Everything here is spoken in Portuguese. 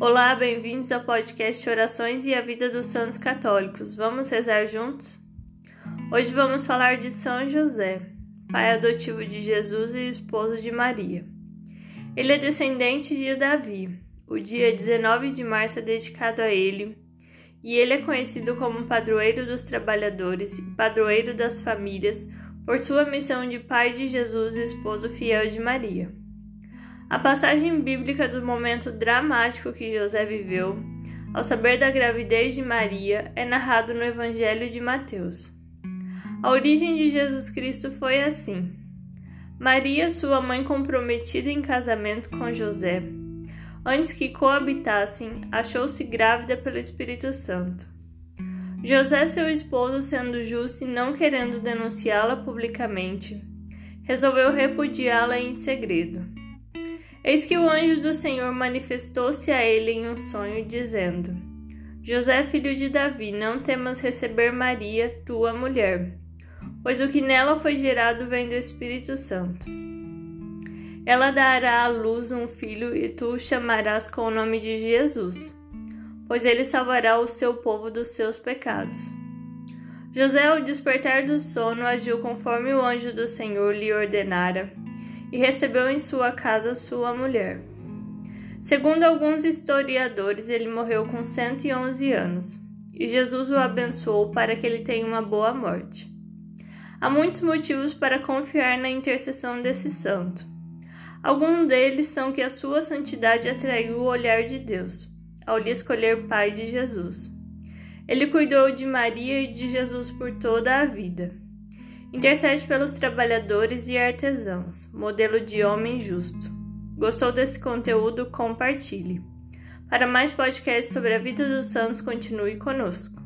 Olá, bem-vindos ao podcast Orações e a Vida dos Santos Católicos. Vamos rezar juntos? Hoje vamos falar de São José, pai adotivo de Jesus e esposo de Maria. Ele é descendente de Davi. O dia 19 de março é dedicado a ele, e ele é conhecido como padroeiro dos trabalhadores e padroeiro das famílias por sua missão de pai de Jesus e esposo fiel de Maria. A passagem bíblica do momento dramático que José viveu, ao saber da gravidez de Maria, é narrado no Evangelho de Mateus. A origem de Jesus Cristo foi assim: Maria, sua mãe comprometida em casamento com José, antes que coabitassem, achou-se grávida pelo Espírito Santo. José, seu esposo, sendo justo e não querendo denunciá-la publicamente, resolveu repudiá-la em segredo. Eis que o anjo do Senhor manifestou-se a ele em um sonho, dizendo: José, filho de Davi, não temas receber Maria, tua mulher, pois o que nela foi gerado vem do Espírito Santo. Ela dará à luz um filho e tu o chamarás com o nome de Jesus, pois ele salvará o seu povo dos seus pecados. José, ao despertar do sono, agiu conforme o anjo do Senhor lhe ordenara e recebeu em sua casa sua mulher. Segundo alguns historiadores, ele morreu com 111 anos, e Jesus o abençoou para que ele tenha uma boa morte. Há muitos motivos para confiar na intercessão desse santo. Alguns deles são que a sua santidade atraiu o olhar de Deus, ao lhe escolher pai de Jesus. Ele cuidou de Maria e de Jesus por toda a vida. Intercede pelos trabalhadores e artesãos, modelo de homem justo. Gostou desse conteúdo? Compartilhe. Para mais podcasts sobre a vida dos santos, continue conosco.